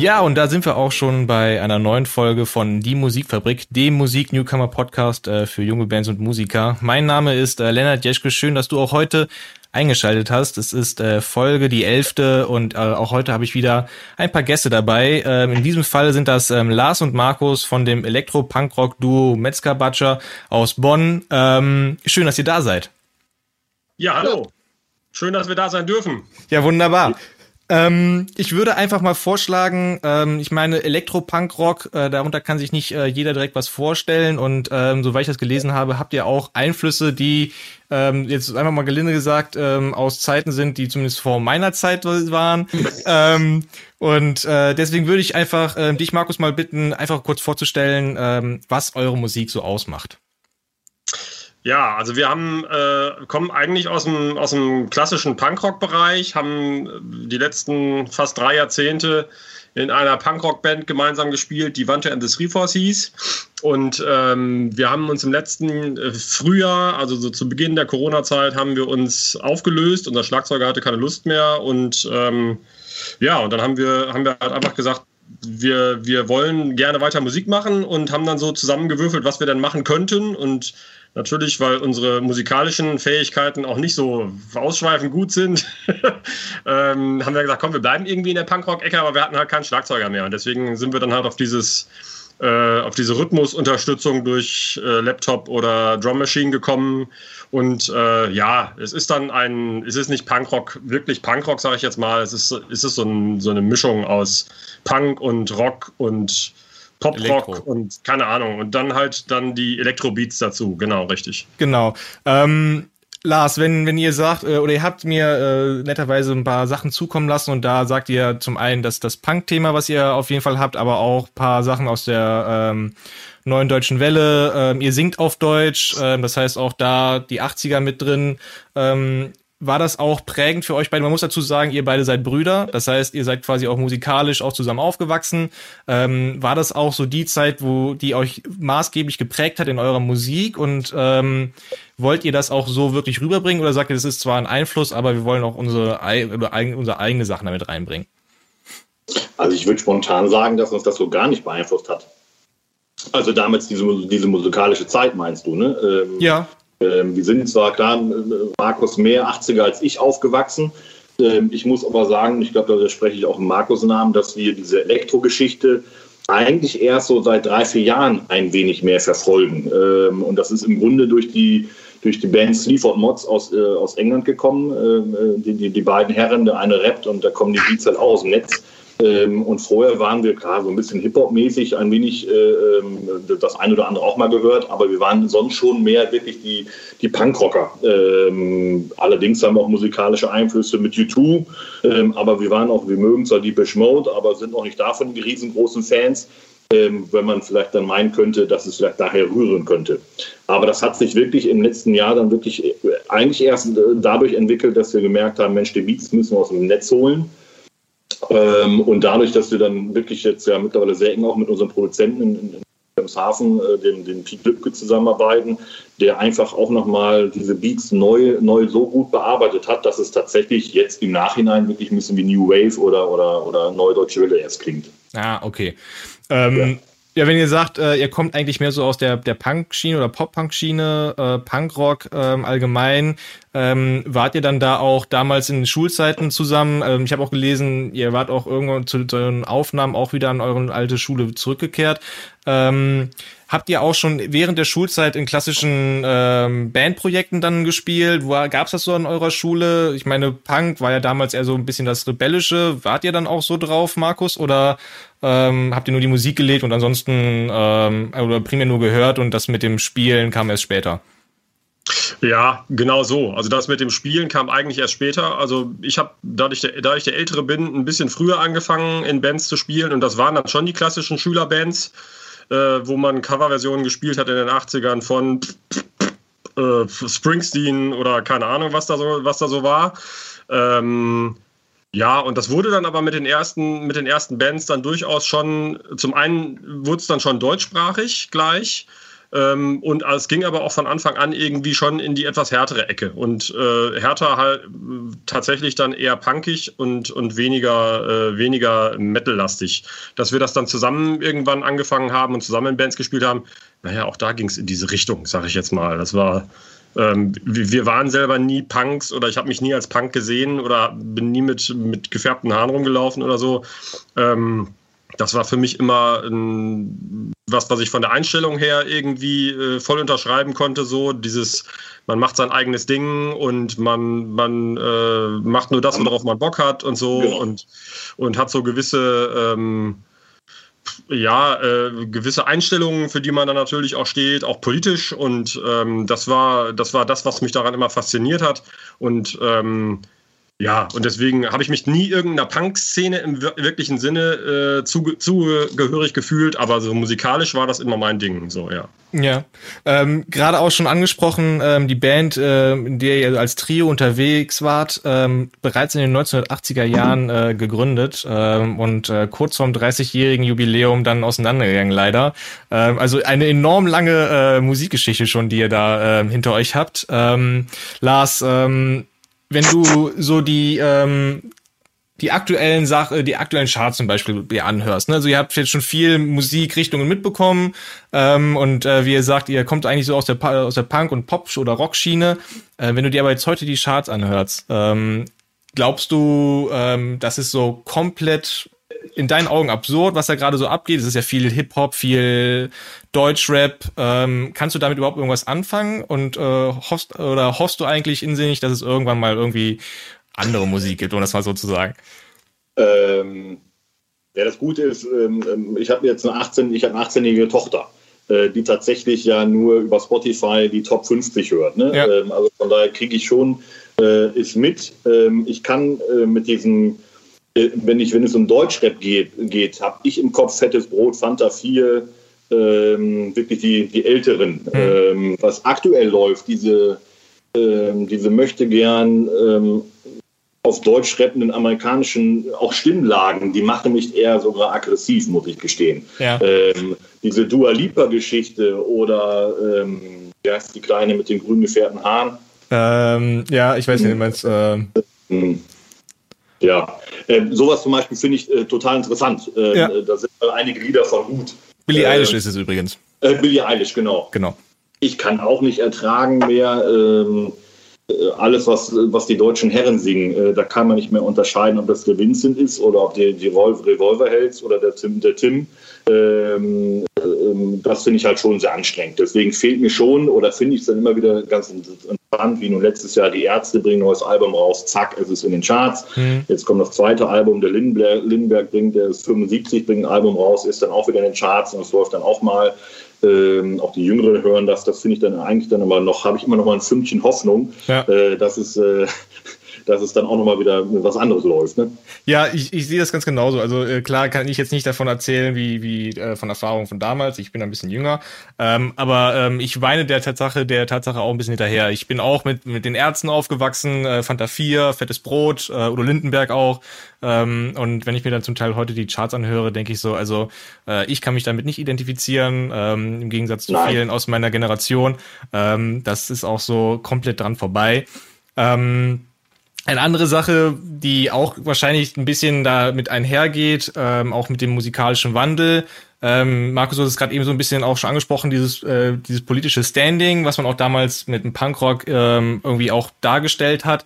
Ja, und da sind wir auch schon bei einer neuen Folge von Die Musikfabrik, dem Musik-Newcomer-Podcast äh, für junge Bands und Musiker. Mein Name ist äh, Lennart Jeschke. Schön, dass du auch heute eingeschaltet hast. Es ist äh, Folge die elfte und äh, auch heute habe ich wieder ein paar Gäste dabei. Ähm, in diesem Fall sind das ähm, Lars und Markus von dem Elektro-Punk-Rock-Duo Metzger Butcher aus Bonn. Ähm, schön, dass ihr da seid. Ja, hallo. Schön, dass wir da sein dürfen. Ja, wunderbar. Ähm, ich würde einfach mal vorschlagen, ähm, ich meine, Elektro-Punk-Rock, äh, darunter kann sich nicht äh, jeder direkt was vorstellen. Und ähm, soweit ich das gelesen habe, habt ihr auch Einflüsse, die ähm, jetzt einfach mal gelinde gesagt ähm, aus Zeiten sind, die zumindest vor meiner Zeit waren. ähm, und äh, deswegen würde ich einfach äh, dich, Markus, mal bitten, einfach kurz vorzustellen, ähm, was eure Musik so ausmacht. Ja, also wir haben, äh, kommen eigentlich aus dem, aus dem klassischen Punkrock-Bereich, haben die letzten fast drei Jahrzehnte in einer Punkrock-Band gemeinsam gespielt, die Wante and the Three Force hieß. Und ähm, wir haben uns im letzten äh, Frühjahr, also so zu Beginn der Corona-Zeit, haben wir uns aufgelöst. Unser Schlagzeuger hatte keine Lust mehr. Und ähm, ja, und dann haben wir, haben wir halt einfach gesagt, wir, wir wollen gerne weiter Musik machen und haben dann so zusammengewürfelt, was wir dann machen könnten. Und Natürlich, weil unsere musikalischen Fähigkeiten auch nicht so ausschweifend gut sind, ähm, haben wir gesagt, komm, wir bleiben irgendwie in der Punkrock-Ecke, aber wir hatten halt keinen Schlagzeuger mehr. Und deswegen sind wir dann halt auf dieses äh, auf diese Rhythmusunterstützung durch äh, Laptop oder Drum Machine gekommen. Und äh, ja, es ist dann ein, es ist nicht Punkrock, wirklich Punkrock, sage ich jetzt mal. Es ist, es ist so, ein, so eine Mischung aus Punk und Rock und Pop-Rock und keine Ahnung. Und dann halt dann die Elektro-Beats dazu. Genau, richtig. Genau. Ähm, Lars, wenn, wenn ihr sagt, äh, oder ihr habt mir äh, netterweise ein paar Sachen zukommen lassen und da sagt ihr zum einen, dass das Punk-Thema, was ihr auf jeden Fall habt, aber auch paar Sachen aus der ähm, neuen deutschen Welle. Ähm, ihr singt auf Deutsch, ähm, das heißt auch da die 80er mit drin. Ähm, war das auch prägend für euch beide? Man muss dazu sagen, ihr beide seid Brüder. Das heißt, ihr seid quasi auch musikalisch auch zusammen aufgewachsen. Ähm, war das auch so die Zeit, wo die euch maßgeblich geprägt hat in eurer Musik? Und ähm, wollt ihr das auch so wirklich rüberbringen? Oder sagt ihr, das ist zwar ein Einfluss, aber wir wollen auch unsere, unsere eigene Sachen damit reinbringen? Also ich würde spontan sagen, dass uns das so gar nicht beeinflusst hat. Also damals diese, diese musikalische Zeit meinst du, ne? Ähm, ja. Ähm, wir sind zwar klar, Markus mehr 80er als ich aufgewachsen. Ähm, ich muss aber sagen, ich glaube, da spreche ich auch im Markus Namen, dass wir diese Elektrogeschichte eigentlich erst so seit drei, vier Jahren ein wenig mehr verfolgen. Ähm, und das ist im Grunde durch die, durch die Band Sleaford Mods aus, äh, aus England gekommen. Äh, die, die, die beiden Herren, der eine rappt und da kommen die Beats halt auch aus dem Netz. Ähm, und vorher waren wir klar so ein bisschen Hip-Hop-mäßig, ein wenig äh, ähm, das eine oder andere auch mal gehört, aber wir waren sonst schon mehr wirklich die, die Punkrocker. Ähm, allerdings haben wir auch musikalische Einflüsse mit U2, ähm, aber wir waren auch, wir mögen zwar die Mode, aber sind auch nicht davon die riesengroßen Fans. Ähm, wenn man vielleicht dann meinen könnte, dass es vielleicht daher rühren könnte. Aber das hat sich wirklich im letzten Jahr dann wirklich äh, eigentlich erst äh, dadurch entwickelt, dass wir gemerkt haben, Mensch, die Beats müssen wir aus dem Netz holen. Ähm, und dadurch, dass wir dann wirklich jetzt ja mittlerweile sehr eng auch mit unseren Produzenten in, in Wilhelmshaven, äh, den, den Pete Lübke zusammenarbeiten, der einfach auch nochmal diese Beats neu, neu so gut bearbeitet hat, dass es tatsächlich jetzt im Nachhinein wirklich ein bisschen wie New Wave oder, oder, oder Neue Deutsche Welle erst klingt. Ah, okay. Ähm, ja. Ja, wenn ihr sagt, äh, ihr kommt eigentlich mehr so aus der, der Punk-Schiene oder Pop-Punk-Schiene, äh, Punkrock ähm, allgemein, ähm, wart ihr dann da auch damals in Schulzeiten zusammen? Ähm, ich habe auch gelesen, ihr wart auch irgendwann zu euren Aufnahmen auch wieder an eure alte Schule zurückgekehrt. Ähm, habt ihr auch schon während der Schulzeit in klassischen ähm, Bandprojekten dann gespielt? Wo gab's das so an eurer Schule? Ich meine, Punk war ja damals eher so ein bisschen das Rebellische. Wart ihr dann auch so drauf, Markus? Oder ähm, habt ihr nur die Musik gelegt und ansonsten ähm, oder primär nur gehört und das mit dem Spielen kam erst später? Ja, genau so. Also das mit dem Spielen kam eigentlich erst später. Also ich habe, da da ich der Ältere bin, ein bisschen früher angefangen, in Bands zu spielen. Und das waren dann schon die klassischen Schülerbands, äh, wo man Coverversionen gespielt hat in den 80ern von äh, Springsteen oder keine Ahnung, was da so, was da so war. Ähm, ja, und das wurde dann aber mit den ersten, mit den ersten Bands dann durchaus schon, zum einen wurde es dann schon deutschsprachig gleich. Ähm, und es ging aber auch von Anfang an irgendwie schon in die etwas härtere Ecke. Und äh, härter halt tatsächlich dann eher punkig und, und weniger, äh, weniger metallastig. Dass wir das dann zusammen irgendwann angefangen haben und zusammen in Bands gespielt haben, naja, auch da ging es in diese Richtung, sag ich jetzt mal. Das war. Ähm, wir waren selber nie Punks oder ich habe mich nie als Punk gesehen oder bin nie mit, mit gefärbten Haaren rumgelaufen oder so. Ähm, das war für mich immer ein, was, was ich von der Einstellung her irgendwie äh, voll unterschreiben konnte. So dieses, man macht sein eigenes Ding und man, man äh, macht nur das, worauf man Bock hat und so genau. und, und hat so gewisse, ähm, ja, äh, gewisse Einstellungen, für die man dann natürlich auch steht, auch politisch. Und ähm, das war, das war das, was mich daran immer fasziniert hat. Und ähm, ja, und deswegen habe ich mich nie irgendeiner Punk-Szene im wirklichen Sinne äh, zugehörig gefühlt, aber so musikalisch war das immer mein Ding, so, ja. Ja, ähm, gerade auch schon angesprochen, ähm, die Band, äh, in der ihr als Trio unterwegs wart, ähm, bereits in den 1980er Jahren äh, gegründet ähm, und äh, kurz vorm 30-jährigen Jubiläum dann auseinandergegangen, leider. Ähm, also eine enorm lange äh, Musikgeschichte schon, die ihr da äh, hinter euch habt. Ähm, Lars, ähm, wenn du so die ähm, die aktuellen Sachen, die aktuellen Charts zum Beispiel dir anhörst. Ne? Also ihr habt jetzt schon viel Musikrichtungen mitbekommen ähm, und äh, wie ihr sagt, ihr kommt eigentlich so aus der aus der Punk- und Pop- oder Rock-Schiene. Äh, wenn du dir aber jetzt heute die Charts anhörst, ähm, glaubst du, ähm, das ist so komplett in deinen Augen absurd, was da gerade so abgeht? Es ist ja viel Hip-Hop, viel Deutschrap. Ähm, kannst du damit überhaupt irgendwas anfangen? Und äh, hoffst, oder hoffst du eigentlich insinnig, dass es irgendwann mal irgendwie andere Musik gibt, um das mal so zu sagen? Ähm, ja, das Gute ist, ähm, ähm ich habe jetzt eine 18, ich habe eine 18-jährige Tochter, äh, die tatsächlich ja nur über Spotify die Top 50 hört. Ne? Ja. Ähm, also von daher kriege ich schon äh, ist mit. Ähm, ich kann äh, mit diesen wenn, ich, wenn es um Deutschrap geht, geht habe ich im Kopf Fettes Brot, Fanta 4, ähm, wirklich die, die Älteren. Mhm. Ähm, was aktuell läuft, diese, ähm, diese möchte gern ähm, auf Deutsch rappenden amerikanischen auch Stimmlagen, die machen mich eher sogar aggressiv, muss ich gestehen. Ja. Ähm, diese Dua Lipa-Geschichte oder ähm, wie heißt die Kleine mit den grün gefärbten Haaren? Ähm, ja, ich weiß nicht, du meinst. Äh ja, äh, sowas zum Beispiel finde ich äh, total interessant. Äh, ja. Da sind einige Lieder von gut. Billie äh, Eilish ist es übrigens. Äh, Billie Eilish, genau. Genau. Ich kann auch nicht ertragen mehr ähm, äh, alles, was, was die deutschen Herren singen. da kann man nicht mehr unterscheiden, ob das der Vincent ist oder ob die, die Revolverhelds oder der Tim. Der Tim. Ähm, ähm, das finde ich halt schon sehr anstrengend. Deswegen fehlt mir schon oder finde ich es dann immer wieder ganz entspannt, wie nun letztes Jahr die Ärzte bringen ein neues Album raus, zack, es ist in den Charts. Mhm. Jetzt kommt das zweite Album, der Lindenberg, Lindenberg bringt, der ist 75, bringt ein Album raus, ist dann auch wieder in den Charts und es läuft dann auch mal. Ähm, auch die Jüngeren hören das, das finde ich dann eigentlich dann immer noch, habe ich immer noch mal ein Fünkchen Hoffnung, ja. äh, dass es äh, dass es dann auch nochmal wieder was anderes läuft. Ne? Ja, ich, ich sehe das ganz genauso. Also äh, klar kann ich jetzt nicht davon erzählen, wie, wie äh, von Erfahrungen von damals. Ich bin ein bisschen jünger. Ähm, aber ähm, ich weine der Tatsache, der Tatsache auch ein bisschen hinterher. Ich bin auch mit, mit den Ärzten aufgewachsen, äh, Fanta 4, Fettes Brot, äh, Udo Lindenberg auch. Ähm, und wenn ich mir dann zum Teil heute die Charts anhöre, denke ich so, also äh, ich kann mich damit nicht identifizieren, ähm, im Gegensatz zu Nein. vielen aus meiner Generation. Ähm, das ist auch so komplett dran vorbei. Ähm, eine andere Sache, die auch wahrscheinlich ein bisschen damit einhergeht, ähm, auch mit dem musikalischen Wandel. Ähm, Markus, du hast es gerade eben so ein bisschen auch schon angesprochen, dieses, äh, dieses politische Standing, was man auch damals mit dem Punkrock ähm, irgendwie auch dargestellt hat,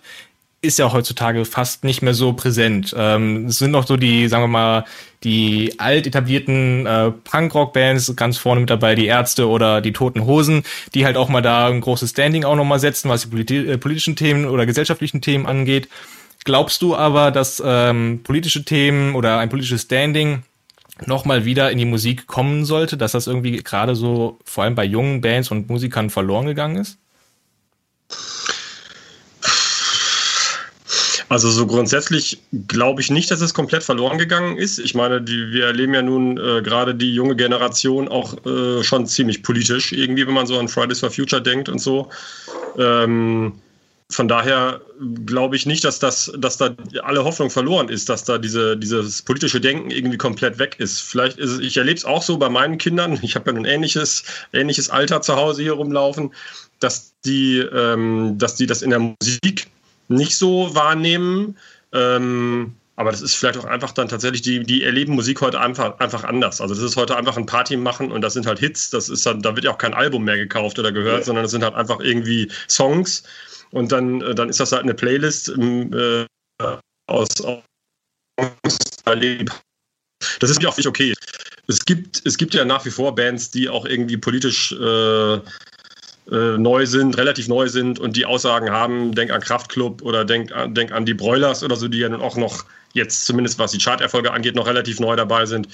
ist ja heutzutage fast nicht mehr so präsent. Ähm, es sind noch so die, sagen wir mal, die alt etablierten äh, Punkrock-Bands ganz vorne mit dabei, die Ärzte oder die Toten Hosen, die halt auch mal da ein großes Standing auch nochmal setzen, was die politi äh, politischen Themen oder gesellschaftlichen Themen angeht. Glaubst du aber, dass ähm, politische Themen oder ein politisches Standing nochmal wieder in die Musik kommen sollte, dass das irgendwie gerade so vor allem bei jungen Bands und Musikern verloren gegangen ist? Also so grundsätzlich glaube ich nicht, dass es komplett verloren gegangen ist. Ich meine, die, wir erleben ja nun äh, gerade die junge Generation auch äh, schon ziemlich politisch, irgendwie, wenn man so an Fridays for Future denkt und so. Ähm, von daher glaube ich nicht, dass das, dass da alle Hoffnung verloren ist, dass da diese, dieses politische Denken irgendwie komplett weg ist. Vielleicht ist es, ich erlebe es auch so bei meinen Kindern. Ich habe ja ein ähnliches, ähnliches Alter zu Hause hier rumlaufen, dass die, ähm, dass die das in der Musik nicht so wahrnehmen. Ähm, aber das ist vielleicht auch einfach dann tatsächlich, die, die erleben Musik heute einfach, einfach anders. Also das ist heute einfach ein Party machen und das sind halt Hits. Das ist dann, da wird ja auch kein Album mehr gekauft oder gehört, ja. sondern das sind halt einfach irgendwie Songs. Und dann, äh, dann ist das halt eine Playlist äh, aus, aus das ist ja auch nicht okay. Es gibt, es gibt ja nach wie vor Bands, die auch irgendwie politisch äh, äh, neu sind, relativ neu sind und die Aussagen haben, denk an Kraftklub oder denk, denk an die Broilers oder so, die ja nun auch noch jetzt zumindest was die Charterfolge angeht, noch relativ neu dabei sind.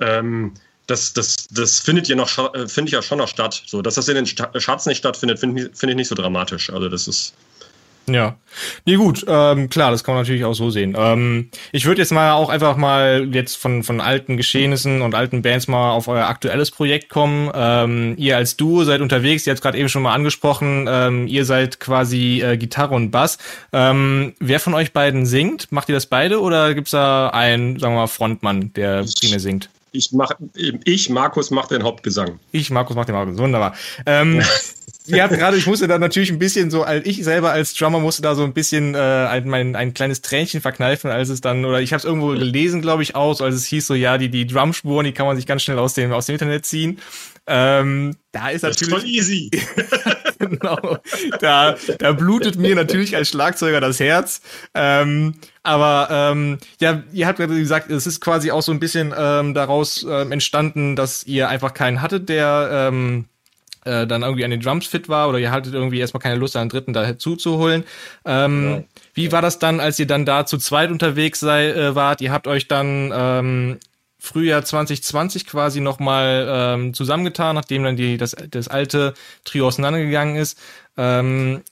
Ähm, das, das, das findet ja noch, äh, finde ich ja schon noch statt. So, dass das in den Charts nicht stattfindet, finde find ich nicht so dramatisch. Also das ist, ja. Nee, gut, ähm, klar, das kann man natürlich auch so sehen. Ähm, ich würde jetzt mal auch einfach mal jetzt von, von alten Geschehnissen und alten Bands mal auf euer aktuelles Projekt kommen. Ähm, ihr als Duo seid unterwegs, ihr habt gerade eben schon mal angesprochen, ähm, ihr seid quasi äh, Gitarre und Bass. Ähm, wer von euch beiden singt? Macht ihr das beide oder gibt's da einen, sagen wir mal, Frontmann, der primär singt? Ich, mach, ich Markus, mache den Hauptgesang. Ich, Markus, mache den Hauptgesang. Wunderbar. Ähm, ihr habt gerade, ich musste da natürlich ein bisschen so, ich selber als Drummer musste da so ein bisschen äh, ein, mein, ein kleines Tränchen verkneifen, als es dann, oder ich habe es irgendwo gelesen, glaube ich, aus, als es hieß so, ja, die, die Drumspuren, die kann man sich ganz schnell aus dem, aus dem Internet ziehen. Ähm, da ist natürlich. Das ist voll easy. genau. Da, da blutet mir natürlich als Schlagzeuger das Herz. Ähm, aber ähm, ja, ihr habt gerade gesagt, es ist quasi auch so ein bisschen ähm, daraus ähm, entstanden, dass ihr einfach keinen hattet, der ähm, äh, dann irgendwie an den Drums fit war oder ihr hattet irgendwie erstmal keine Lust, einen dritten dazu zu holen. Ähm, ja. Wie war das dann, als ihr dann da zu zweit unterwegs sei, äh, wart? Ihr habt euch dann ähm, Frühjahr 2020 quasi nochmal ähm, zusammengetan, nachdem dann die, das, das alte Trio auseinandergegangen ist. Ähm,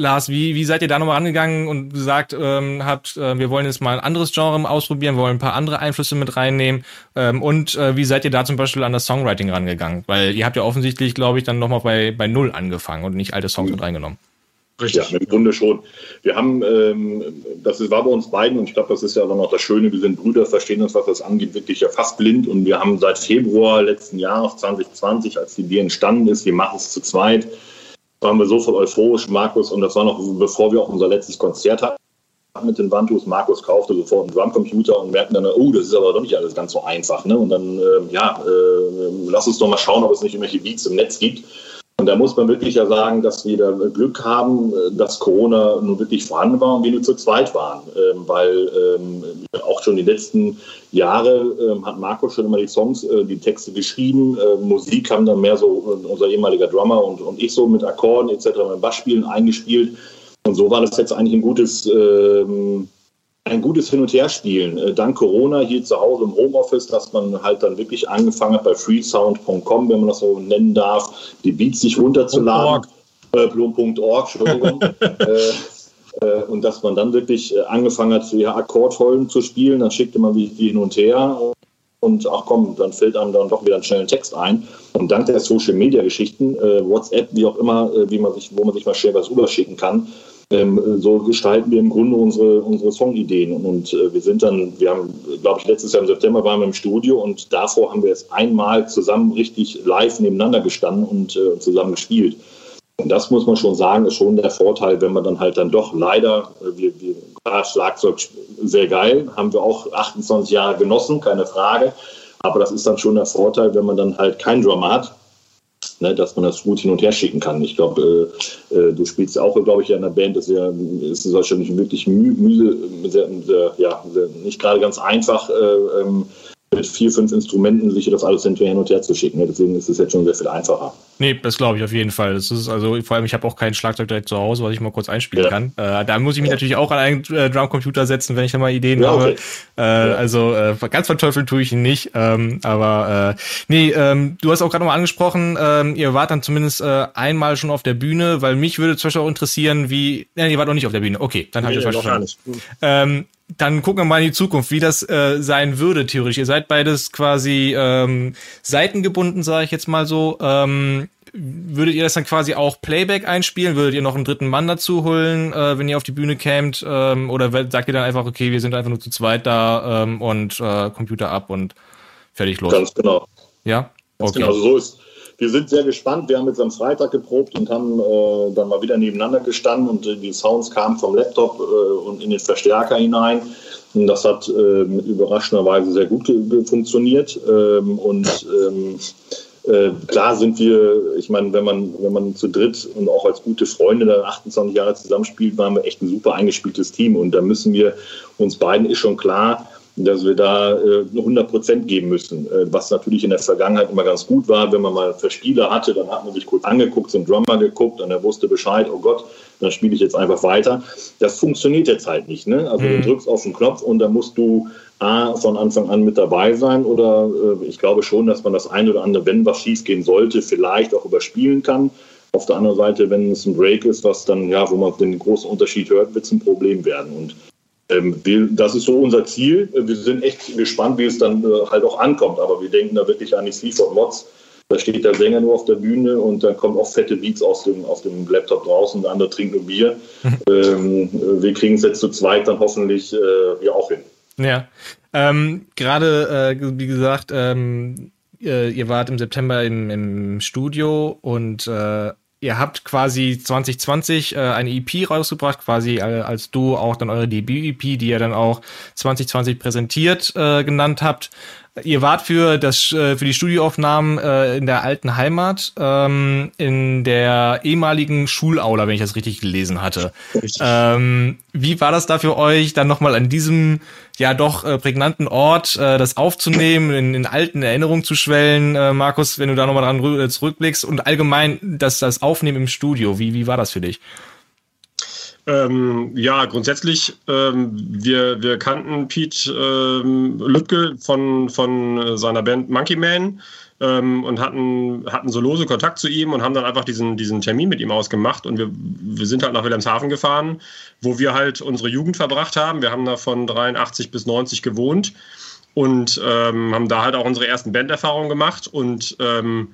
Lars, wie, wie seid ihr da nochmal rangegangen und gesagt ähm, habt, äh, wir wollen jetzt mal ein anderes Genre ausprobieren, wollen ein paar andere Einflüsse mit reinnehmen ähm, und äh, wie seid ihr da zum Beispiel an das Songwriting rangegangen? Weil ihr habt ja offensichtlich, glaube ich, dann nochmal bei, bei Null angefangen und nicht alte Songs mit reingenommen. Richtig. Ja, im Grunde schon. Wir haben, ähm, das war bei uns beiden und ich glaube, das ist ja auch das Schöne, wir sind Brüder, verstehen uns, was das angeht, wirklich ja fast blind und wir haben seit Februar letzten Jahres 2020, als die Idee entstanden ist, wir machen es zu zweit, waren wir sofort euphorisch, Markus, und das war noch bevor wir auch unser letztes Konzert hatten mit den Wandus. Markus kaufte sofort einen Drumcomputer und merkten dann, oh, das ist aber doch nicht alles ganz so einfach. Ne? Und dann, äh, ja, äh, lass uns doch mal schauen, ob es nicht irgendwelche Beats im Netz gibt. Da muss man wirklich ja sagen, dass wir da Glück haben, dass Corona nun wirklich vorhanden war und wir nur zu zweit waren. Ähm, weil ähm, auch schon die letzten Jahre ähm, hat Marco schon immer die Songs, äh, die Texte geschrieben. Äh, Musik haben dann mehr so äh, unser ehemaliger Drummer und, und ich so mit Akkorden etc. mit Bassspielen eingespielt. Und so war das jetzt eigentlich ein gutes ähm, ein gutes Hin- und Herspielen. Äh, dank Corona hier zu Hause im Homeoffice, dass man halt dann wirklich angefangen hat bei freesound.com, wenn man das so nennen darf, die Beats sich runterzuladen. Plum.org, äh, Entschuldigung. äh, äh, und dass man dann wirklich angefangen hat, ja, Akkordfolgen zu spielen, dann schickte man die hin und her und ach komm, dann fällt einem dann doch wieder einen schnellen Text ein. Und dank der Social Media Geschichten, äh, WhatsApp, wie auch immer, äh, wie man sich, wo man sich mal schnell was überschicken kann, ähm, so gestalten wir im Grunde unsere, unsere Songideen. Und äh, wir sind dann, wir haben, glaube ich, letztes Jahr im September waren wir im Studio und davor haben wir jetzt einmal zusammen richtig live nebeneinander gestanden und äh, zusammen gespielt. Und das muss man schon sagen, ist schon der Vorteil, wenn man dann halt dann doch leider, äh, wir, wir Schlagzeug sehr geil, haben wir auch 28 Jahre genossen, keine Frage. Aber das ist dann schon der Vorteil, wenn man dann halt keinen Drummer hat, ne, dass man das gut hin und her schicken kann. Ich glaube, äh, äh, du spielst auch, glaube ich, in der Band, das ist ja ist wahrscheinlich wirklich müde, sehr, sehr, ja, nicht gerade ganz einfach, äh, ähm, mit vier, fünf Instrumenten sich das alles hin und her zu schicken. Deswegen ist es jetzt schon sehr viel einfacher. Nee, das glaube ich auf jeden Fall. Das ist also vor allem, ich habe auch kein Schlagzeug direkt zu Hause, was ich mal kurz einspielen ja. kann. Äh, da muss ich mich ja. natürlich auch an einen äh, Drumcomputer setzen, wenn ich da mal Ideen ja, habe. Okay. Äh, also äh, ganz verteufeln tue ich ihn nicht. Ähm, aber äh, nee, ähm, du hast auch gerade mal angesprochen, ähm, ihr wart dann zumindest äh, einmal schon auf der Bühne, weil mich würde zum Beispiel auch interessieren, wie. Nein, ihr wart noch nicht auf der Bühne. Okay, dann habe nee, ich das verstanden. Ähm, dann gucken wir mal in die Zukunft, wie das äh, sein würde, theoretisch. Ihr seid beides quasi ähm, seitengebunden, sage ich jetzt mal so. Ähm, würdet ihr das dann quasi auch Playback einspielen? Würdet ihr noch einen dritten Mann dazu holen, äh, wenn ihr auf die Bühne kämt? Ähm, oder sagt ihr dann einfach, okay, wir sind einfach nur zu zweit da ähm, und äh, Computer ab und fertig los? Ganz genau. Ja? Ganz okay. genau. Also so ist, wir sind sehr gespannt. Wir haben jetzt am Freitag geprobt und haben äh, dann mal wieder nebeneinander gestanden und äh, die Sounds kamen vom Laptop äh, und in den Verstärker hinein. Und das hat ähm, überraschenderweise sehr gut funktioniert. Ähm, und ähm, äh, klar sind wir, ich meine, wenn man, wenn man zu dritt und auch als gute Freunde dann 28 Jahre zusammenspielt, waren wir echt ein super eingespieltes Team. Und da müssen wir uns beiden ist schon klar, dass wir da äh, 100 Prozent geben müssen. Äh, was natürlich in der Vergangenheit immer ganz gut war, wenn man mal Verspieler hatte, dann hat man sich kurz angeguckt, zum Drummer geguckt und er wusste Bescheid, oh Gott, dann spiele ich jetzt einfach weiter. Das funktioniert jetzt halt nicht. Ne? Also mhm. du drückst auf den Knopf und dann musst du A, von Anfang an mit dabei sein oder äh, ich glaube schon, dass man das eine oder andere, wenn was schief gehen sollte, vielleicht auch überspielen kann. Auf der anderen Seite, wenn es ein Break ist, was dann, ja, wo man den großen Unterschied hört, wird es ein Problem werden. Und das ist so unser Ziel. Wir sind echt gespannt, wie es dann äh, halt auch ankommt. Aber wir denken da wirklich an die Sleaford Mods. Da steht der Sänger nur auf der Bühne und dann kommen auch fette Beats aus dem, aus dem Laptop draußen. Der andere trinkt nur Bier. ähm, wir kriegen es jetzt zu zweit dann hoffentlich äh, ja auch hin. Ja. Ähm, Gerade, äh, wie gesagt, ähm, ihr, ihr, wart im September im, im Studio und äh, ihr habt quasi 2020 äh, eine EP rausgebracht, quasi äh, als du auch dann eure Debüt-EP, die ihr dann auch 2020 präsentiert äh, genannt habt. Ihr wart für das äh, für die Studioaufnahmen äh, in der alten Heimat ähm, in der ehemaligen Schulaula, wenn ich das richtig gelesen hatte. Ähm, wie war das da für euch, dann nochmal an diesem ja doch äh, prägnanten Ort äh, das aufzunehmen, in, in alten Erinnerungen zu schwellen, äh, Markus, wenn du da nochmal dran zurückblickst und allgemein das das Aufnehmen im Studio, wie wie war das für dich? Ähm, ja, grundsätzlich, ähm, wir, wir kannten Pete ähm, Lübke von, von seiner Band Monkey Man ähm, und hatten, hatten so lose Kontakt zu ihm und haben dann einfach diesen, diesen Termin mit ihm ausgemacht. Und wir, wir sind halt nach Wilhelmshaven gefahren, wo wir halt unsere Jugend verbracht haben. Wir haben da von 83 bis 90 gewohnt und ähm, haben da halt auch unsere ersten Banderfahrungen gemacht. Und ähm,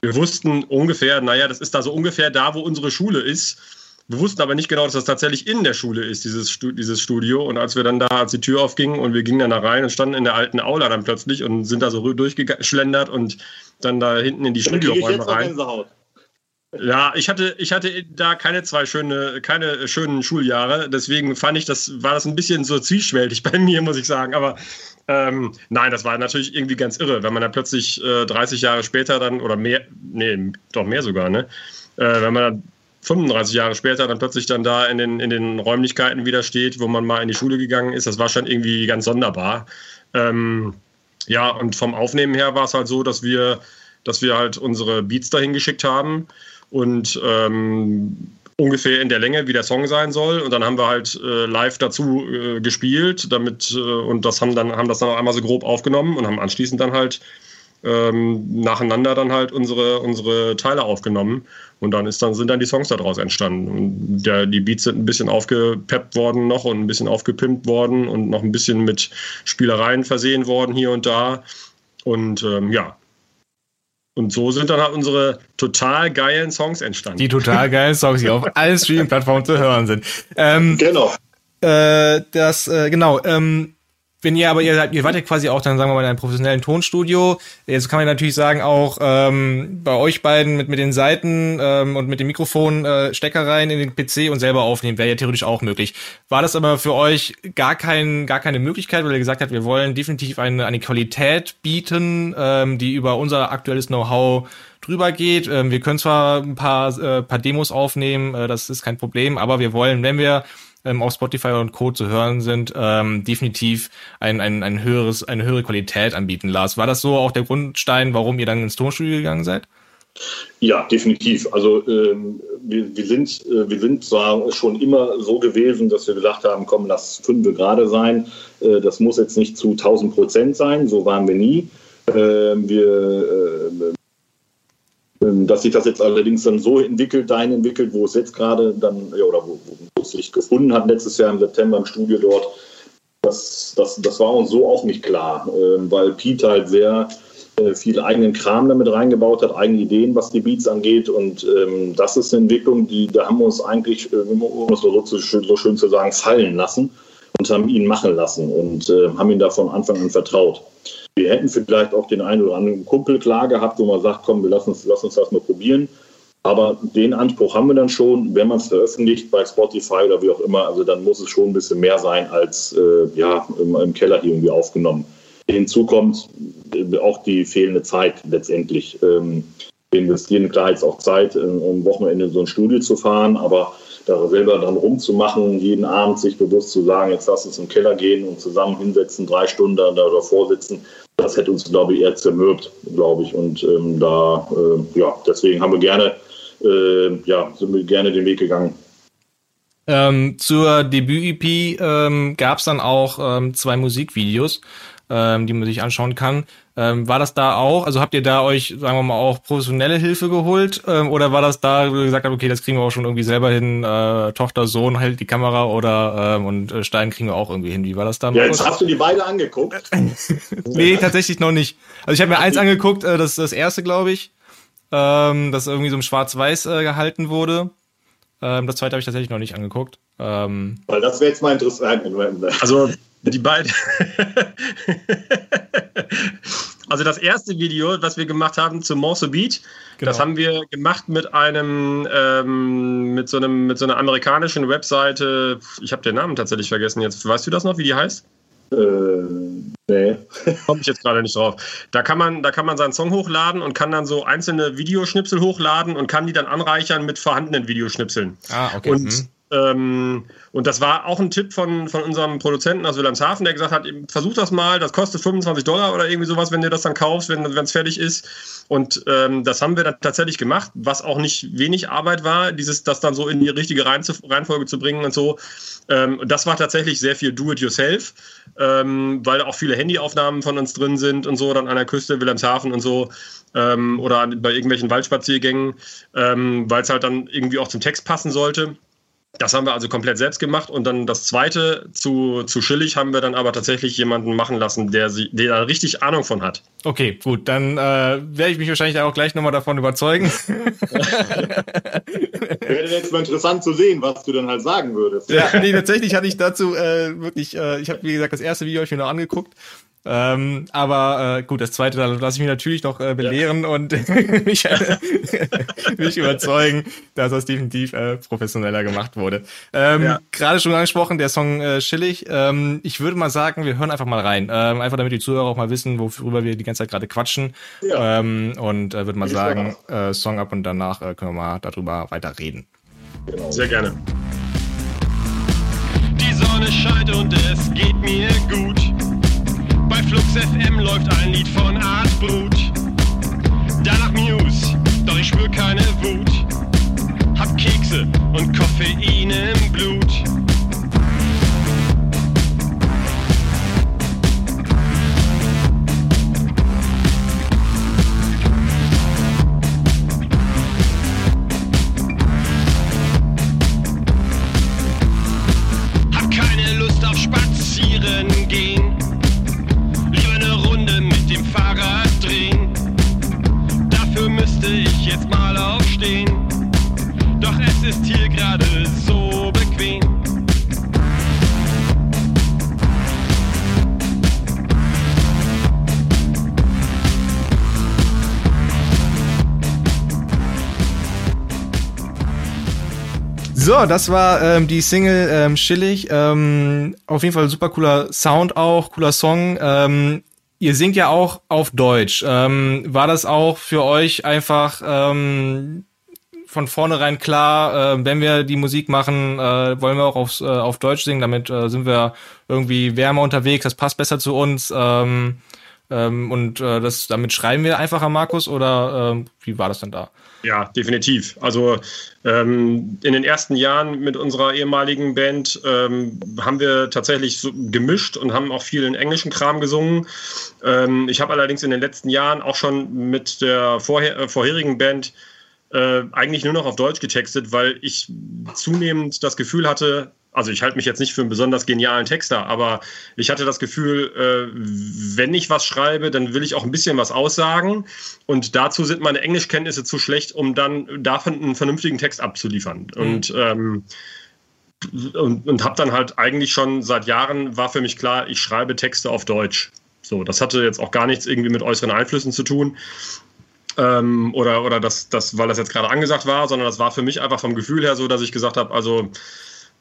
wir wussten ungefähr, naja, das ist da so ungefähr da, wo unsere Schule ist wir wussten aber nicht genau, dass das tatsächlich in der Schule ist, dieses, dieses Studio. Und als wir dann da, als die Tür aufging und wir gingen dann da rein und standen in der alten Aula dann plötzlich und sind da so durchgeschlendert und dann da hinten in die Studioräume rein. Ja, ich hatte, ich hatte da keine zwei schöne, keine schönen Schuljahre. Deswegen fand ich, das war das ein bisschen so zwiespältig bei mir, muss ich sagen. Aber ähm, nein, das war natürlich irgendwie ganz irre, wenn man dann plötzlich äh, 30 Jahre später dann oder mehr, nee, doch mehr sogar, ne? Äh, wenn man dann 35 Jahre später dann plötzlich dann da in den, in den Räumlichkeiten wieder steht, wo man mal in die Schule gegangen ist. Das war schon irgendwie ganz sonderbar. Ähm, ja, und vom Aufnehmen her war es halt so, dass wir, dass wir halt unsere Beats dahin geschickt haben und ähm, ungefähr in der Länge, wie der Song sein soll. Und dann haben wir halt äh, live dazu äh, gespielt, damit äh, und das haben dann haben das dann auch einmal so grob aufgenommen und haben anschließend dann halt ähm, nacheinander dann halt unsere, unsere Teile aufgenommen und dann ist dann sind dann die Songs daraus entstanden. Und der, die Beats sind ein bisschen aufgepeppt worden noch und ein bisschen aufgepimpt worden und noch ein bisschen mit Spielereien versehen worden hier und da. Und ähm, ja. Und so sind dann halt unsere total geilen Songs entstanden. Die total geilen Songs, die auf allen Streaming-Plattformen zu hören sind. Ähm, genau. Äh, das, äh, genau. Ähm, wenn ihr aber, ihr, ihr wart ja quasi auch dann, sagen wir mal, in einem professionellen Tonstudio. Jetzt kann man natürlich sagen, auch ähm, bei euch beiden mit, mit den Seiten ähm, und mit dem Mikrofon äh, Stecker rein in den PC und selber aufnehmen, wäre ja theoretisch auch möglich. War das aber für euch gar, kein, gar keine Möglichkeit, weil ihr gesagt habt, wir wollen definitiv eine, eine Qualität bieten, ähm, die über unser aktuelles Know-how drüber geht. Ähm, wir können zwar ein paar, äh, paar Demos aufnehmen, äh, das ist kein Problem, aber wir wollen, wenn wir ähm, auf Spotify und Co. zu hören sind, ähm, definitiv ein, ein, ein höheres, eine höhere Qualität anbieten, Lars. War das so auch der Grundstein, warum ihr dann ins Tonstudio gegangen seid? Ja, definitiv. Also ähm, wir, wir, sind, äh, wir sind zwar schon immer so gewesen, dass wir gesagt haben, komm, lass fünf gerade sein. Äh, das muss jetzt nicht zu 1000 Prozent sein, so waren wir nie. Äh, wir äh, ähm, dass sich das jetzt allerdings dann so entwickelt, dahin entwickelt, wo es jetzt gerade dann, ja, oder wo, wo, es sich gefunden hat, letztes Jahr im September im Studio dort, das, das, das war uns so auch nicht klar, äh, weil Pete halt sehr äh, viel eigenen Kram damit reingebaut hat, eigene Ideen, was die Beats angeht. Und ähm, das ist eine Entwicklung, die da haben wir uns eigentlich, äh, um es so, so, so schön zu sagen, fallen lassen und haben ihn machen lassen und äh, haben ihn da von Anfang an vertraut. Wir hätten vielleicht auch den einen oder anderen Kumpel klar gehabt, wo man sagt, komm, wir lassen uns, lass uns das mal probieren. Aber den Anspruch haben wir dann schon, wenn man es veröffentlicht bei Spotify oder wie auch immer, also dann muss es schon ein bisschen mehr sein als äh, ja, im, im, Keller irgendwie aufgenommen. Hinzu kommt äh, auch die fehlende Zeit letztendlich. Ähm, wir investieren klar jetzt auch Zeit, um am Wochenende in so ein Studio zu fahren, aber da selber dran rumzumachen, jeden Abend sich bewusst zu sagen, jetzt lass uns im Keller gehen und zusammen hinsetzen, drei Stunden da davor sitzen, das hätte uns, glaube ich, eher zermürbt, glaube ich. Und ähm, da, äh, ja, deswegen haben wir gerne äh, ja, sind wir gerne den Weg gegangen. Ähm, zur Debüt-EP ähm, gab es dann auch ähm, zwei Musikvideos, ähm, die man sich anschauen kann. Ähm, war das da auch, also habt ihr da euch, sagen wir mal, auch professionelle Hilfe geholt? Ähm, oder war das da, wo ihr gesagt habt, okay, das kriegen wir auch schon irgendwie selber hin, äh, Tochter, Sohn hält die Kamera oder ähm, und äh, Stein kriegen wir auch irgendwie hin. Wie war das da? Ja, jetzt hast du die beide angeguckt. nee, tatsächlich noch nicht. Also ich habe mir eins angeguckt, äh, das ist das erste, glaube ich ähm, das irgendwie so im Schwarz-Weiß äh, gehalten wurde. Ähm, das zweite habe ich tatsächlich noch nicht angeguckt. Ähm, Weil das wäre jetzt mal interessant. Also die beiden. also das erste Video, was wir gemacht haben zu Morso Beat, genau. das haben wir gemacht mit einem, ähm, mit so einem, mit so einer amerikanischen Webseite. Ich habe den Namen tatsächlich vergessen jetzt. Weißt du das noch, wie die heißt? Äh, nee. Komme ich jetzt gerade nicht drauf. Da kann, man, da kann man seinen Song hochladen und kann dann so einzelne Videoschnipsel hochladen und kann die dann anreichern mit vorhandenen Videoschnipseln. Ah, okay. Und hm. Ähm, und das war auch ein Tipp von, von unserem Produzenten aus Wilhelmshaven, der gesagt hat, versuch das mal, das kostet 25 Dollar oder irgendwie sowas, wenn du das dann kaufst, wenn es fertig ist. Und ähm, das haben wir dann tatsächlich gemacht, was auch nicht wenig Arbeit war, dieses, das dann so in die richtige Reihenfolge zu bringen und so. Ähm, das war tatsächlich sehr viel Do-it-yourself, ähm, weil auch viele Handyaufnahmen von uns drin sind und so, dann an der Küste, Wilhelmshaven und so. Ähm, oder bei irgendwelchen Waldspaziergängen, ähm, weil es halt dann irgendwie auch zum Text passen sollte. Das haben wir also komplett selbst gemacht und dann das zweite zu, zu Schillig haben wir dann aber tatsächlich jemanden machen lassen, der, sie, der da richtig Ahnung von hat. Okay, gut, dann äh, werde ich mich wahrscheinlich auch gleich nochmal davon überzeugen. Wäre jetzt mal interessant zu sehen, was du dann halt sagen würdest. Ja, nee, tatsächlich hatte ich dazu äh, wirklich, äh, ich habe wie gesagt das erste Video euch mir noch angeguckt ähm, aber äh, gut, das zweite, da lasse ich mich natürlich noch äh, belehren ja. und mich, äh, mich überzeugen, dass das definitiv äh, professioneller gemacht wurde. Ähm, ja. Gerade schon angesprochen, der Song äh, Schillig. Ähm, ich würde mal sagen, wir hören einfach mal rein. Ähm, einfach damit die Zuhörer auch mal wissen, worüber wir die ganze Zeit gerade quatschen. Ja. Ähm, und äh, würde mal sagen, äh, Song ab und danach äh, können wir mal darüber weiter reden. Genau. Sehr gerne. Die Sonne scheint und es geht mir gut. Bei Flux FM läuft ein Lied von Art Brut. Danach News, doch ich spür keine Wut. Hab Kekse und Koffein im Blut. So, das war ähm, die Single ähm, Schillig. Ähm, auf jeden Fall super cooler Sound auch, cooler Song. Ähm, ihr singt ja auch auf Deutsch. Ähm, war das auch für euch einfach ähm, von vornherein klar, äh, wenn wir die Musik machen, äh, wollen wir auch aufs, äh, auf Deutsch singen, damit äh, sind wir irgendwie wärmer unterwegs, das passt besser zu uns. Ähm, ähm, und äh, das, damit schreiben wir einfacher, Markus, oder äh, wie war das denn da? Ja, definitiv. Also ähm, in den ersten Jahren mit unserer ehemaligen Band ähm, haben wir tatsächlich so gemischt und haben auch viel in englischen Kram gesungen. Ähm, ich habe allerdings in den letzten Jahren auch schon mit der vorher, äh, vorherigen Band äh, eigentlich nur noch auf Deutsch getextet, weil ich zunehmend das Gefühl hatte, Also ich halte mich jetzt nicht für einen besonders genialen Texter, aber ich hatte das Gefühl, äh, wenn ich was schreibe, dann will ich auch ein bisschen was aussagen. Und dazu sind meine Englischkenntnisse zu schlecht, um dann davon einen vernünftigen Text abzuliefern. Mhm. Und ähm, und, und habe dann halt eigentlich schon seit Jahren war für mich klar, ich schreibe Texte auf Deutsch. So, das hatte jetzt auch gar nichts irgendwie mit äußeren Einflüssen zu tun. Ähm, oder oder das, das, weil das jetzt gerade angesagt war, sondern das war für mich einfach vom Gefühl her so, dass ich gesagt habe, also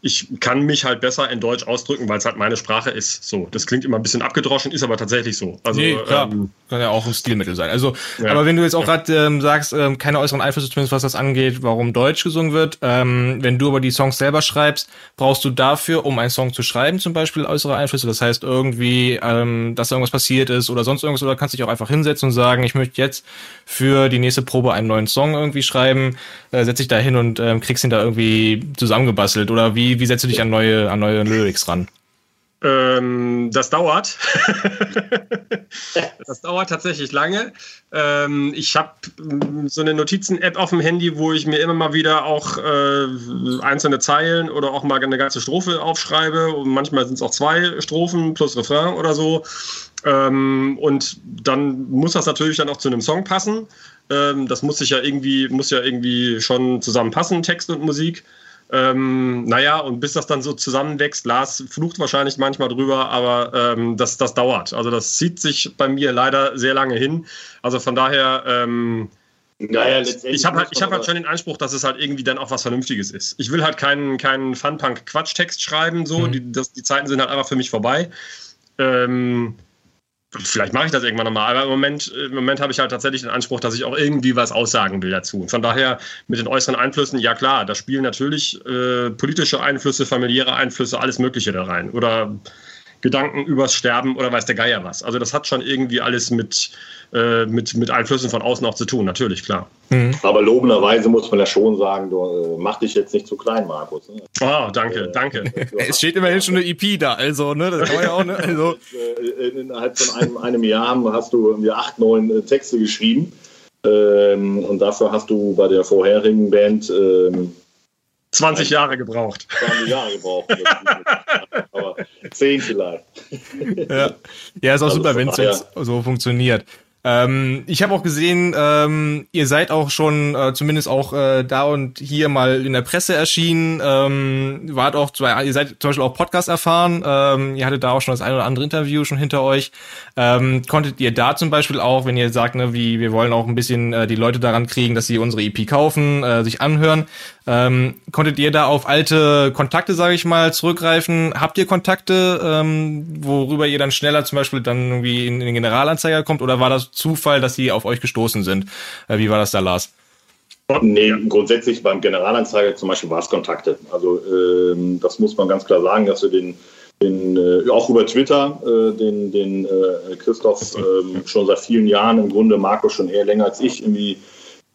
ich kann mich halt besser in Deutsch ausdrücken, weil es halt meine Sprache ist. So, das klingt immer ein bisschen abgedroschen, ist aber tatsächlich so. Also, nee, klar. Ähm, kann ja auch ein Stilmittel sein. Also, ja. aber wenn du jetzt auch gerade ähm, sagst, ähm, keine äußeren Einflüsse, zumindest was das angeht, warum Deutsch gesungen wird, ähm, wenn du aber die Songs selber schreibst, brauchst du dafür, um einen Song zu schreiben, zum Beispiel äußere Einflüsse. Das heißt irgendwie, ähm, dass da irgendwas passiert ist oder sonst irgendwas, oder kannst dich auch einfach hinsetzen und sagen, ich möchte jetzt für die nächste Probe einen neuen Song irgendwie schreiben, äh, setz dich da hin und ähm, kriegst ihn da irgendwie zusammengebastelt oder wie wie, setzt du dich an neue, an neue Lyrics ran? Ähm, das dauert. das dauert tatsächlich lange. Ähm, ich habe mm, so eine Notizen-App auf dem Handy, wo ich mir immer mal wieder auch äh, einzelne Zeilen oder auch mal eine ganze Strophe aufschreibe. Und manchmal sind es auch zwei Strophen plus Refrain oder so. Ähm, und dann muss das natürlich dann auch zu einem Song passen. Ähm, das muss sich ja irgendwie, muss ja irgendwie schon zusammenpassen, Text und Musik. Ähm, naja, und bis das dann so zusammenwächst, Lars flucht wahrscheinlich manchmal drüber, aber ähm, das, das dauert. Also das zieht sich bei mir leider sehr lange hin. Also von daher, ähm, naja, ich habe halt, hab halt schon den Anspruch, dass es halt irgendwie dann auch was Vernünftiges ist. Ich will halt keinen, keinen Funpunk-Quatschtext schreiben, so. Mhm. Die, das, die Zeiten sind halt einfach für mich vorbei. Ähm, Vielleicht mache ich das irgendwann nochmal, aber im Moment, im Moment habe ich halt tatsächlich den Anspruch, dass ich auch irgendwie was aussagen will dazu. Von daher mit den äußeren Einflüssen, ja klar, da spielen natürlich äh, politische Einflüsse, familiäre Einflüsse, alles Mögliche da rein. Oder Gedanken übers Sterben oder weiß der Geier was. Also das hat schon irgendwie alles mit, äh, mit, mit Einflüssen von außen auch zu tun, natürlich, klar. Mhm. Aber lobenderweise muss man ja schon sagen, du äh, mach dich jetzt nicht zu klein, Markus. Ne? Oh, danke, äh, danke. es steht immerhin schon eine EP da, also, ne? Das kann ja auch, ne? Also. Äh, innerhalb von einem, einem Jahr hast du irgendwie acht, neun äh, Texte geschrieben. Ähm, und dafür hast du bei der vorherigen Band ähm, 20 Jahre gebraucht. 20 Jahre gebraucht. Aber 10 vielleicht. Ja, ja ist auch also super, wenn es jetzt so funktioniert. Ähm, ich habe auch gesehen, ähm, ihr seid auch schon äh, zumindest auch äh, da und hier mal in der Presse erschienen. Ähm, wart auch, ihr seid zum Beispiel auch Podcast erfahren. Ähm, ihr hattet da auch schon das ein oder andere Interview schon hinter euch. Ähm, konntet ihr da zum Beispiel auch, wenn ihr sagt, ne, wie wir wollen auch ein bisschen äh, die Leute daran kriegen, dass sie unsere EP kaufen, äh, sich anhören, ähm, konntet ihr da auf alte Kontakte, sage ich mal, zurückgreifen? Habt ihr Kontakte, ähm, worüber ihr dann schneller zum Beispiel dann irgendwie in, in den Generalanzeiger kommt? Oder war das Zufall, dass sie auf euch gestoßen sind? Äh, wie war das da, Lars? Nee, grundsätzlich beim Generalanzeiger zum Beispiel war es Kontakte. Also ähm, das muss man ganz klar sagen, dass wir den, den äh, auch über Twitter äh, den, den äh, Christoph äh, schon seit vielen Jahren, im Grunde Marco schon eher länger als ich, irgendwie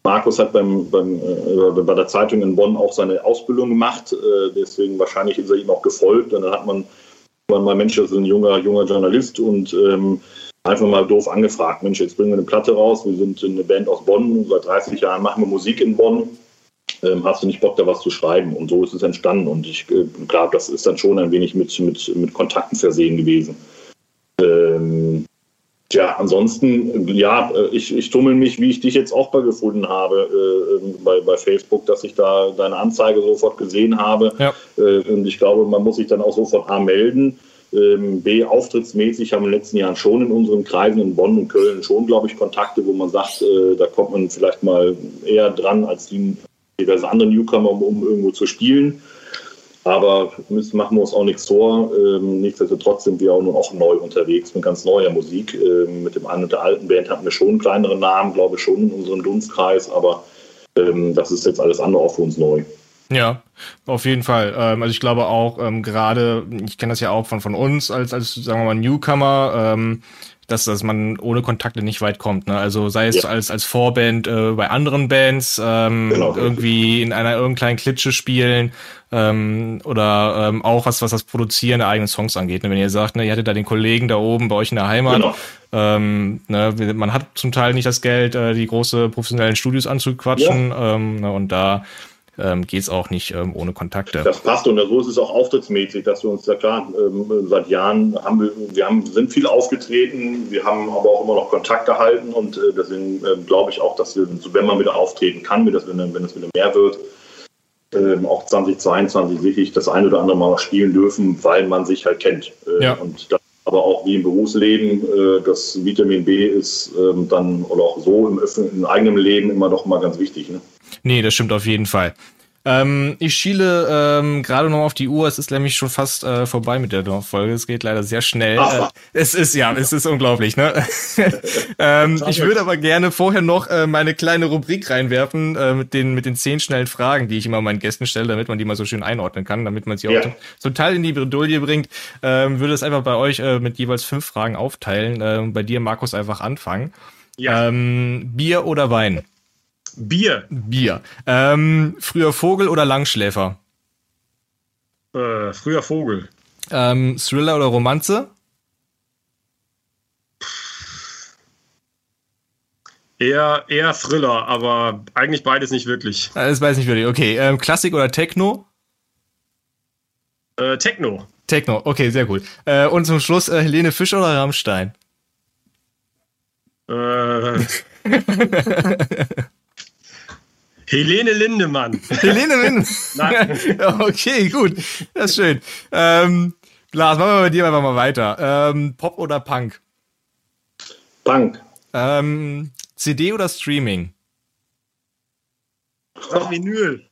Markus hat beim, beim, äh, bei der Zeitung in Bonn auch seine Ausbildung gemacht, äh, deswegen wahrscheinlich ist er ihm auch gefolgt. Und dann hat man, man mal, Mensch, das ist ein junger, junger Journalist und ähm, einfach mal doof angefragt, Mensch, jetzt bringen wir eine Platte raus, wir sind eine Band aus Bonn, seit 30 Jahren machen wir Musik in Bonn. Ähm, hast du nicht Bock, da was zu schreiben? Und so ist es entstanden. Und ich äh, glaube, das ist dann schon ein wenig mit, mit, mit Kontakten versehen gewesen. Ähm, Tja, ansonsten, ja, ich, ich tummel mich, wie ich dich jetzt auch bei gefunden habe, äh, bei, bei Facebook, dass ich da deine Anzeige sofort gesehen habe. Ja. Äh, und ich glaube, man muss sich dann auch sofort A melden. Ähm, B, auftrittsmäßig haben wir in den letzten Jahren schon in unseren Kreisen in Bonn und Köln schon, glaube ich, Kontakte, wo man sagt, äh, da kommt man vielleicht mal eher dran als die diverse andere Newcomer, um, um irgendwo zu spielen. Aber müssen, machen wir uns auch nichts vor. Ähm, nichtsdestotrotz sind wir auch nun auch neu unterwegs mit ganz neuer Musik. Ähm, mit dem einen und der alten Band hatten wir schon einen kleineren Namen, glaube ich, schon in unserem Dunstkreis. Aber ähm, das ist jetzt alles andere auch für uns neu. Ja, auf jeden Fall. Ähm, also ich glaube auch ähm, gerade, ich kenne das ja auch von von uns als als sagen wir mal Newcomer. Ähm, dass, dass man ohne Kontakte nicht weit kommt. Ne? Also sei es ja. als, als Vorband äh, bei anderen Bands, ähm, genau. irgendwie in einer irgendeinen kleinen Klitsche spielen ähm, oder ähm, auch was, was das Produzieren der eigenen Songs angeht. Ne? Wenn ihr sagt, ne, ihr hattet da den Kollegen da oben bei euch in der Heimat, genau. ähm, ne, man hat zum Teil nicht das Geld, äh, die große professionellen Studios anzuquatschen ja. ähm, ne, und da ähm, geht es auch nicht ähm, ohne Kontakte. Das passt und so ist es auch auftrittsmäßig, dass wir uns da klar, ähm, seit Jahren haben wir, wir haben, sind viel aufgetreten, wir haben aber auch immer noch Kontakt gehalten und äh, deswegen äh, glaube ich auch, dass wir, wenn man wieder auftreten kann, wenn es wieder mehr wird, ähm, auch 2022 sicherlich das ein oder andere Mal spielen dürfen, weil man sich halt kennt. Äh, ja. Und das aber auch wie im Berufsleben, äh, das Vitamin B ist ähm, dann oder auch so im, im eigenen Leben immer doch mal ganz wichtig. Ne? Nee, das stimmt auf jeden Fall. Ähm, ich schiele ähm, gerade noch auf die Uhr. Es ist nämlich schon fast äh, vorbei mit der Folge. Es geht leider sehr schnell. Äh, es ist ja, es ist unglaublich. Ne? ähm, ich würde aber gerne vorher noch äh, meine kleine Rubrik reinwerfen äh, mit den mit den zehn schnellen Fragen, die ich immer meinen Gästen stelle, damit man die mal so schön einordnen kann, damit man sie ja. auch zum Teil in die Bredouille bringt. Ähm, würde es einfach bei euch äh, mit jeweils fünf Fragen aufteilen. Äh, bei dir, Markus, einfach anfangen. Ja. Ähm, Bier oder Wein? Bier. Bier. Ähm, früher Vogel oder Langschläfer? Äh, früher Vogel. Ähm, Thriller oder Romanze? Eher, eher Thriller, aber eigentlich beides nicht wirklich. Das weiß nicht wirklich. Okay. Ähm, Klassik oder Techno? Äh, Techno. Techno, okay, sehr gut. Äh, und zum Schluss äh, Helene Fischer oder Rammstein? Äh. Helene Lindemann. Helene Lindemann. Nein. okay, gut. Das ist schön. Ähm, Lars, machen wir bei dir einfach mal weiter. Ähm, Pop oder Punk? Punk. Ähm, CD oder Streaming? Ach, Vinyl.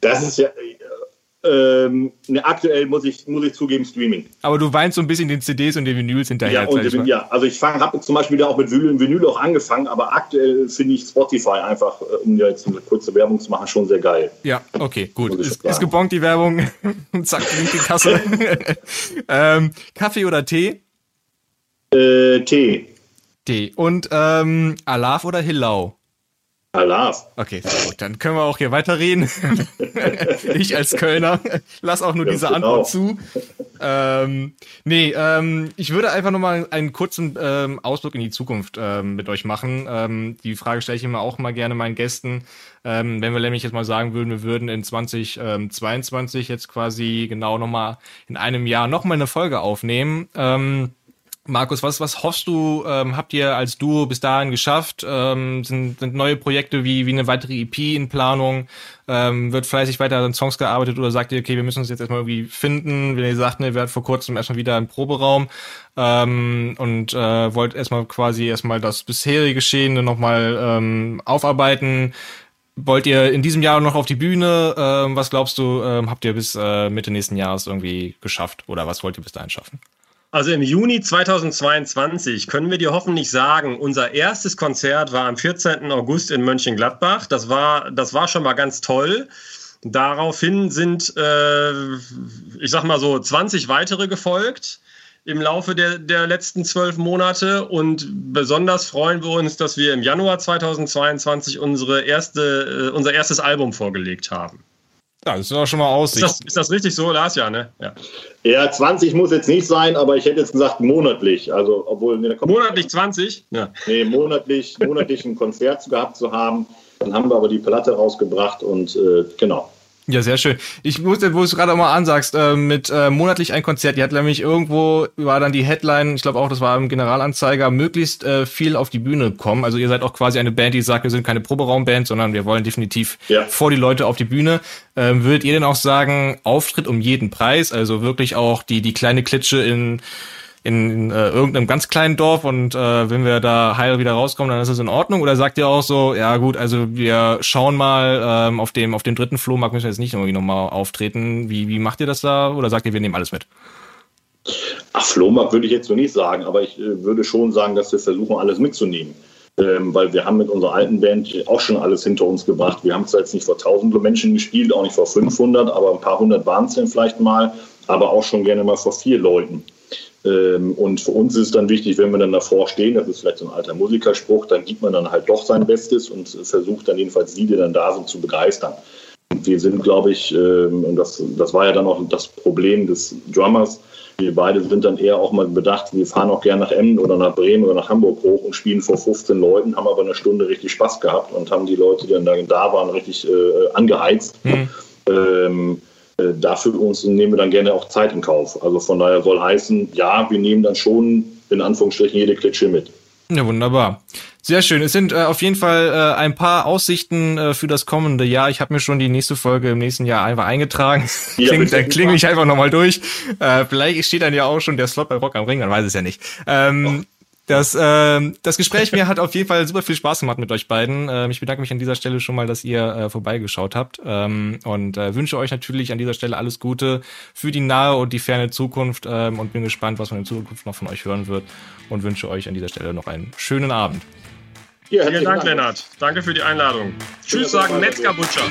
das ist ja, ähm, ne, aktuell muss ich, muss ich zugeben, Streaming. Aber du weinst so ein bisschen den CDs und den Vinyls hinterher. Ja, und den, ja. also ich habe zum Beispiel wieder auch mit Vinyl, Vinyl auch angefangen, aber aktuell finde ich Spotify einfach, äh, um dir jetzt eine kurze Werbung zu machen, schon sehr geil. Ja, okay, gut. Ist, ist gebongt die Werbung. Zack, die Kasse. ähm, Kaffee oder Tee? Äh, Tee. Tee. Und ähm, Alaf oder Hillau? Alas. Okay, gut. Dann können wir auch hier weiterreden. ich als Kölner lass auch nur ja, diese genau. Antwort zu. Ähm, nee, ähm, ich würde einfach nochmal einen kurzen ähm, Ausblick in die Zukunft ähm, mit euch machen. Ähm, die Frage stelle ich immer auch mal gerne meinen Gästen. Ähm, wenn wir nämlich jetzt mal sagen würden, wir würden in 2022 jetzt quasi genau nochmal in einem Jahr nochmal eine Folge aufnehmen. Markus, was, was hoffst du, ähm, habt ihr als Duo bis dahin geschafft? Ähm, sind, sind neue Projekte wie, wie eine weitere EP in Planung? Ähm, wird fleißig weiter an Songs gearbeitet oder sagt ihr, okay, wir müssen uns jetzt erstmal irgendwie finden? Wenn ihr sagt, ne, wir hatten vor kurzem erstmal wieder einen Proberaum ähm, und äh, wollt erstmal quasi erstmal das bisherige Geschehene nochmal ähm, aufarbeiten. Wollt ihr in diesem Jahr noch auf die Bühne? Ähm, was glaubst du, ähm, habt ihr bis äh, Mitte nächsten Jahres irgendwie geschafft? Oder was wollt ihr bis dahin schaffen? Also im Juni 2022 können wir dir hoffentlich sagen, unser erstes Konzert war am 14. August in Mönchengladbach. Das war, das war schon mal ganz toll. Daraufhin sind, äh, ich sag mal so, 20 weitere gefolgt im Laufe der, der letzten zwölf Monate. Und besonders freuen wir uns, dass wir im Januar 2022 unsere erste, äh, unser erstes Album vorgelegt haben. Ja, das ist auch schon mal Aussicht. Ist das, ist das richtig so, Lars? Ja, ne? Ja. ja, 20 muss jetzt nicht sein, aber ich hätte jetzt gesagt monatlich. Also, obwohl, nee, monatlich 20? Ja. Nee, monatlich, monatlich ein Konzert gehabt zu haben. Dann haben wir aber die Platte rausgebracht und äh, genau. Ja, sehr schön. Ich wusste, wo du es gerade auch mal ansagst, äh, mit äh, monatlich ein Konzert, die hat nämlich irgendwo, war dann die Headline, ich glaube auch, das war im Generalanzeiger, möglichst äh, viel auf die Bühne kommen. Also ihr seid auch quasi eine Band, die sagt, wir sind keine Proberaumband, sondern wir wollen definitiv ja. vor die Leute auf die Bühne. Ähm, würdet ihr denn auch sagen, Auftritt um jeden Preis, also wirklich auch die, die kleine Klitsche in in äh, irgendeinem ganz kleinen Dorf und äh, wenn wir da heil wieder rauskommen, dann ist das in Ordnung? Oder sagt ihr auch so, ja gut, also wir schauen mal ähm, auf dem auf dem dritten Flohmarkt müssen wir jetzt nicht irgendwie nochmal auftreten. Wie, wie macht ihr das da? Oder sagt ihr, wir nehmen alles mit? Ach, Flohmarkt würde ich jetzt so nicht sagen, aber ich äh, würde schon sagen, dass wir versuchen, alles mitzunehmen. Ähm, weil wir haben mit unserer alten Band auch schon alles hinter uns gebracht. Wir haben zwar jetzt nicht vor tausende Menschen gespielt, auch nicht vor 500, aber ein paar hundert waren es dann vielleicht mal, aber auch schon gerne mal vor vier Leuten. Ähm, und für uns ist es dann wichtig, wenn wir dann davor stehen, das ist vielleicht so ein alter Musikerspruch, dann gibt man dann halt doch sein Bestes und versucht dann jedenfalls die, die dann da sind, zu begeistern. wir sind, glaube ich, ähm, und das, das war ja dann auch das Problem des Drummers, wir beide sind dann eher auch mal bedacht, wir fahren auch gerne nach Emden oder nach Bremen oder nach Hamburg hoch und spielen vor 15 Leuten, haben aber eine Stunde richtig Spaß gehabt und haben die Leute, die dann da waren, richtig äh, angeheizt. Mhm. Ähm, äh, dafür uns nehmen wir dann gerne auch Zeit in Kauf. Also von daher soll heißen, ja, wir nehmen dann schon in Anführungsstrichen jede Klitsche mit. Ja, wunderbar. Sehr schön. Es sind äh, auf jeden Fall äh, ein paar Aussichten äh, für das kommende Jahr. Ich habe mir schon die nächste Folge im nächsten Jahr einfach eingetragen. Ja, Klingt, dann klingel ich einfach nochmal durch. Äh, vielleicht steht dann ja auch schon der Slot bei Rock am Ring, man weiß es ja nicht. Ähm, oh. Das, äh, das Gespräch mir hat auf jeden Fall super viel Spaß gemacht mit euch beiden. Ähm, ich bedanke mich an dieser Stelle schon mal, dass ihr äh, vorbeigeschaut habt ähm, und äh, wünsche euch natürlich an dieser Stelle alles Gute für die nahe und die ferne Zukunft ähm, und bin gespannt, was man in Zukunft noch von euch hören wird und wünsche euch an dieser Stelle noch einen schönen Abend. Ja, Vielen Dank, Dank, Lennart. Danke für die Einladung. Tschüss, sagen Metzger Butcher.